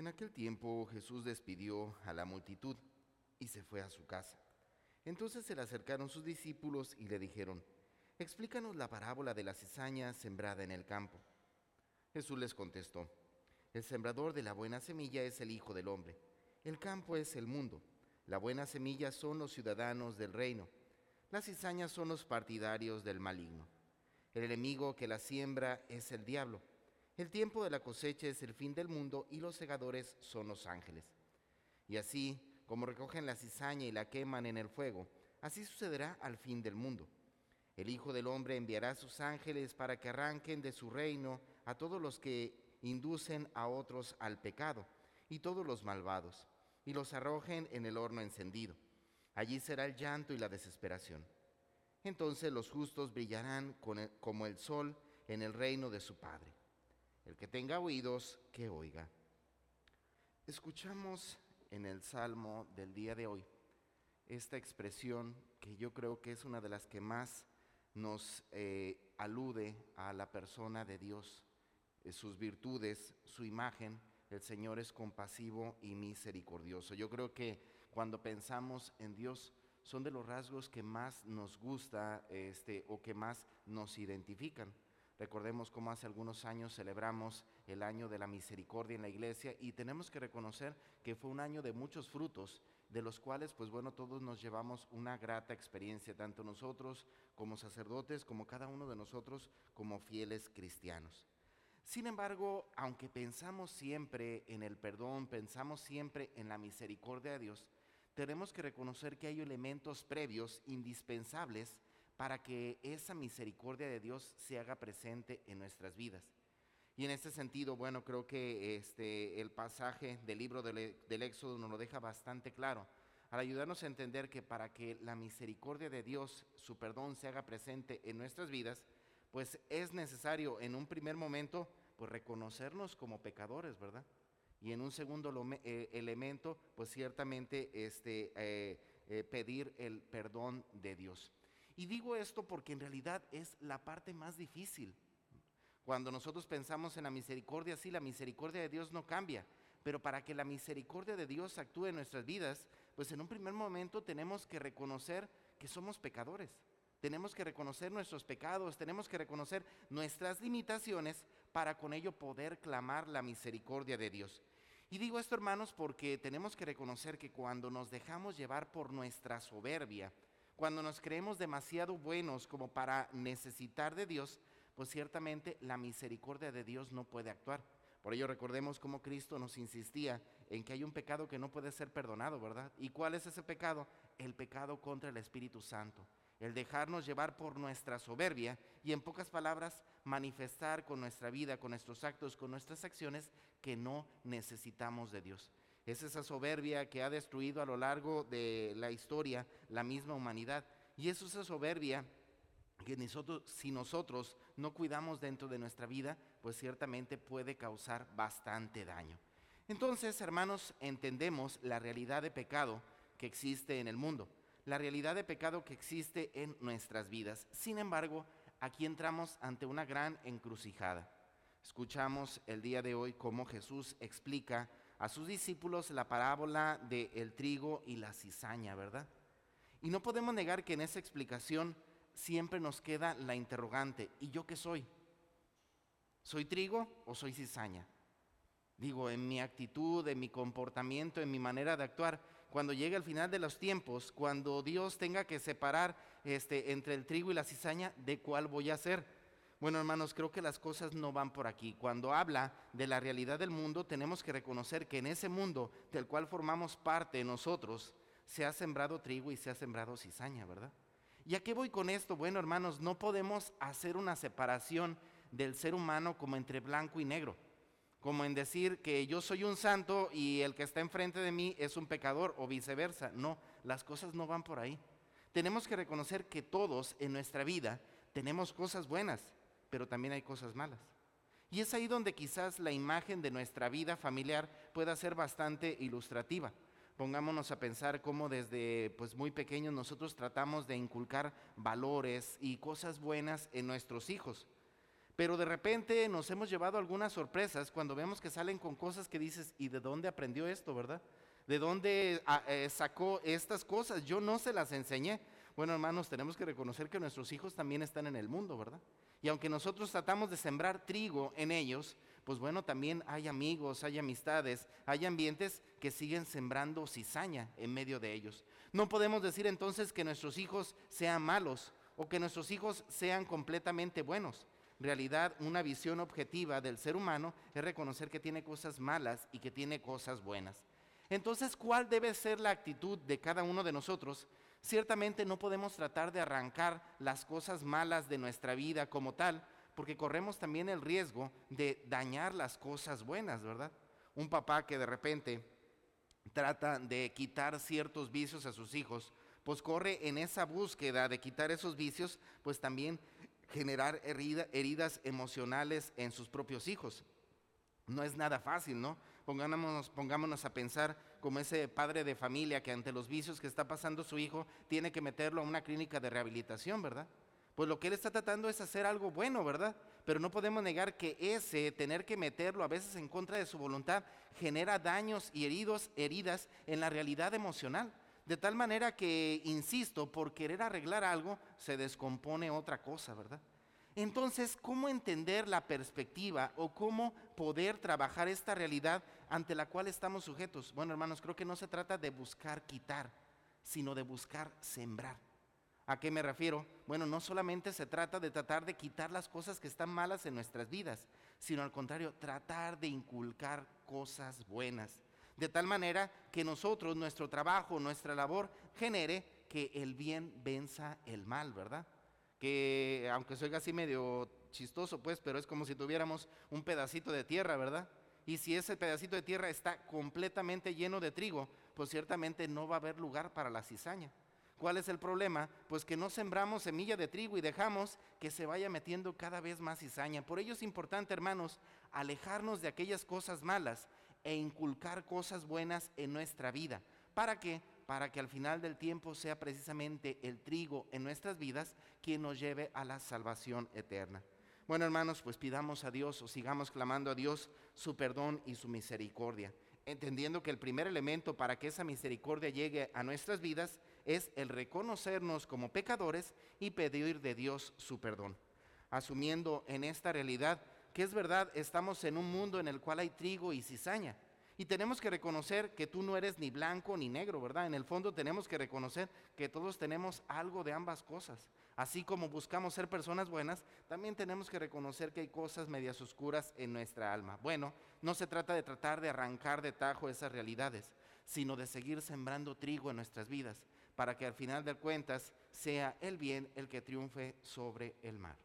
En aquel tiempo Jesús despidió a la multitud y se fue a su casa. Entonces se le acercaron sus discípulos y le dijeron, explícanos la parábola de la cizaña sembrada en el campo. Jesús les contestó, el sembrador de la buena semilla es el Hijo del Hombre, el campo es el mundo, la buena semilla son los ciudadanos del reino, las cizañas son los partidarios del maligno. El enemigo que la siembra es el diablo. El tiempo de la cosecha es el fin del mundo y los segadores son los ángeles. Y así, como recogen la cizaña y la queman en el fuego, así sucederá al fin del mundo. El Hijo del Hombre enviará sus ángeles para que arranquen de su reino a todos los que inducen a otros al pecado y todos los malvados, y los arrojen en el horno encendido. Allí será el llanto y la desesperación. Entonces los justos brillarán como el sol en el reino de su Padre. El que tenga oídos, que oiga. Escuchamos en el Salmo del día de hoy esta expresión que yo creo que es una de las que más nos eh, alude a la persona de Dios, sus virtudes, su imagen. El Señor es compasivo y misericordioso. Yo creo que cuando pensamos en Dios, son de los rasgos que más nos gusta este, o que más nos identifican. Recordemos cómo hace algunos años celebramos el año de la misericordia en la iglesia y tenemos que reconocer que fue un año de muchos frutos, de los cuales, pues bueno, todos nos llevamos una grata experiencia, tanto nosotros como sacerdotes, como cada uno de nosotros como fieles cristianos. Sin embargo, aunque pensamos siempre en el perdón, pensamos siempre en la misericordia de Dios, tenemos que reconocer que hay elementos previos indispensables para que esa misericordia de Dios se haga presente en nuestras vidas. Y en este sentido, bueno, creo que este, el pasaje del libro del, del Éxodo nos lo deja bastante claro, al ayudarnos a entender que para que la misericordia de Dios, su perdón, se haga presente en nuestras vidas, pues es necesario en un primer momento, pues reconocernos como pecadores, ¿verdad? Y en un segundo eh, elemento, pues ciertamente este, eh, eh, pedir el perdón de Dios. Y digo esto porque en realidad es la parte más difícil. Cuando nosotros pensamos en la misericordia, sí, la misericordia de Dios no cambia, pero para que la misericordia de Dios actúe en nuestras vidas, pues en un primer momento tenemos que reconocer que somos pecadores. Tenemos que reconocer nuestros pecados, tenemos que reconocer nuestras limitaciones para con ello poder clamar la misericordia de Dios. Y digo esto, hermanos, porque tenemos que reconocer que cuando nos dejamos llevar por nuestra soberbia, cuando nos creemos demasiado buenos como para necesitar de Dios, pues ciertamente la misericordia de Dios no puede actuar. Por ello recordemos cómo Cristo nos insistía en que hay un pecado que no puede ser perdonado, ¿verdad? ¿Y cuál es ese pecado? El pecado contra el Espíritu Santo. El dejarnos llevar por nuestra soberbia y en pocas palabras manifestar con nuestra vida, con nuestros actos, con nuestras acciones que no necesitamos de Dios. Es esa soberbia que ha destruido a lo largo de la historia la misma humanidad. Y es esa soberbia que nosotros, si nosotros no cuidamos dentro de nuestra vida, pues ciertamente puede causar bastante daño. Entonces, hermanos, entendemos la realidad de pecado que existe en el mundo, la realidad de pecado que existe en nuestras vidas. Sin embargo, aquí entramos ante una gran encrucijada. Escuchamos el día de hoy cómo Jesús explica a sus discípulos la parábola del el trigo y la cizaña, ¿verdad? Y no podemos negar que en esa explicación siempre nos queda la interrogante, ¿y yo qué soy? ¿Soy trigo o soy cizaña? Digo, en mi actitud, en mi comportamiento, en mi manera de actuar, cuando llegue el final de los tiempos, cuando Dios tenga que separar este, entre el trigo y la cizaña, ¿de cuál voy a ser? Bueno, hermanos, creo que las cosas no van por aquí. Cuando habla de la realidad del mundo, tenemos que reconocer que en ese mundo del cual formamos parte nosotros, se ha sembrado trigo y se ha sembrado cizaña, ¿verdad? ¿Y a qué voy con esto? Bueno, hermanos, no podemos hacer una separación del ser humano como entre blanco y negro, como en decir que yo soy un santo y el que está enfrente de mí es un pecador o viceversa. No, las cosas no van por ahí. Tenemos que reconocer que todos en nuestra vida tenemos cosas buenas pero también hay cosas malas. Y es ahí donde quizás la imagen de nuestra vida familiar pueda ser bastante ilustrativa. Pongámonos a pensar cómo desde pues, muy pequeños nosotros tratamos de inculcar valores y cosas buenas en nuestros hijos. Pero de repente nos hemos llevado algunas sorpresas cuando vemos que salen con cosas que dices, ¿y de dónde aprendió esto, verdad? ¿De dónde ah, eh, sacó estas cosas? Yo no se las enseñé. Bueno, hermanos, tenemos que reconocer que nuestros hijos también están en el mundo, ¿verdad? Y aunque nosotros tratamos de sembrar trigo en ellos, pues bueno, también hay amigos, hay amistades, hay ambientes que siguen sembrando cizaña en medio de ellos. No podemos decir entonces que nuestros hijos sean malos o que nuestros hijos sean completamente buenos. En realidad, una visión objetiva del ser humano es reconocer que tiene cosas malas y que tiene cosas buenas. Entonces, ¿cuál debe ser la actitud de cada uno de nosotros? Ciertamente no podemos tratar de arrancar las cosas malas de nuestra vida como tal, porque corremos también el riesgo de dañar las cosas buenas, ¿verdad? Un papá que de repente trata de quitar ciertos vicios a sus hijos, pues corre en esa búsqueda de quitar esos vicios, pues también generar heridas emocionales en sus propios hijos. No es nada fácil, ¿no? Pongámonos, pongámonos a pensar como ese padre de familia que ante los vicios que está pasando su hijo tiene que meterlo a una clínica de rehabilitación, ¿verdad? Pues lo que él está tratando es hacer algo bueno, ¿verdad? Pero no podemos negar que ese tener que meterlo a veces en contra de su voluntad genera daños y heridos, heridas en la realidad emocional. De tal manera que, insisto, por querer arreglar algo se descompone otra cosa, ¿verdad? Entonces, ¿cómo entender la perspectiva o cómo poder trabajar esta realidad ante la cual estamos sujetos? Bueno, hermanos, creo que no se trata de buscar quitar, sino de buscar sembrar. ¿A qué me refiero? Bueno, no solamente se trata de tratar de quitar las cosas que están malas en nuestras vidas, sino al contrario, tratar de inculcar cosas buenas. De tal manera que nosotros, nuestro trabajo, nuestra labor, genere que el bien venza el mal, ¿verdad? Que aunque soy así medio chistoso, pues, pero es como si tuviéramos un pedacito de tierra, ¿verdad? Y si ese pedacito de tierra está completamente lleno de trigo, pues ciertamente no va a haber lugar para la cizaña. ¿Cuál es el problema? Pues que no sembramos semilla de trigo y dejamos que se vaya metiendo cada vez más cizaña. Por ello es importante, hermanos, alejarnos de aquellas cosas malas e inculcar cosas buenas en nuestra vida. ¿Para qué? Para que al final del tiempo sea precisamente el trigo en nuestras vidas quien nos lleve a la salvación eterna. Bueno, hermanos, pues pidamos a Dios o sigamos clamando a Dios su perdón y su misericordia, entendiendo que el primer elemento para que esa misericordia llegue a nuestras vidas es el reconocernos como pecadores y pedir de Dios su perdón. Asumiendo en esta realidad que es verdad, estamos en un mundo en el cual hay trigo y cizaña. Y tenemos que reconocer que tú no eres ni blanco ni negro, ¿verdad? En el fondo tenemos que reconocer que todos tenemos algo de ambas cosas. Así como buscamos ser personas buenas, también tenemos que reconocer que hay cosas medias oscuras en nuestra alma. Bueno, no se trata de tratar de arrancar de tajo esas realidades, sino de seguir sembrando trigo en nuestras vidas para que al final de cuentas sea el bien el que triunfe sobre el mal.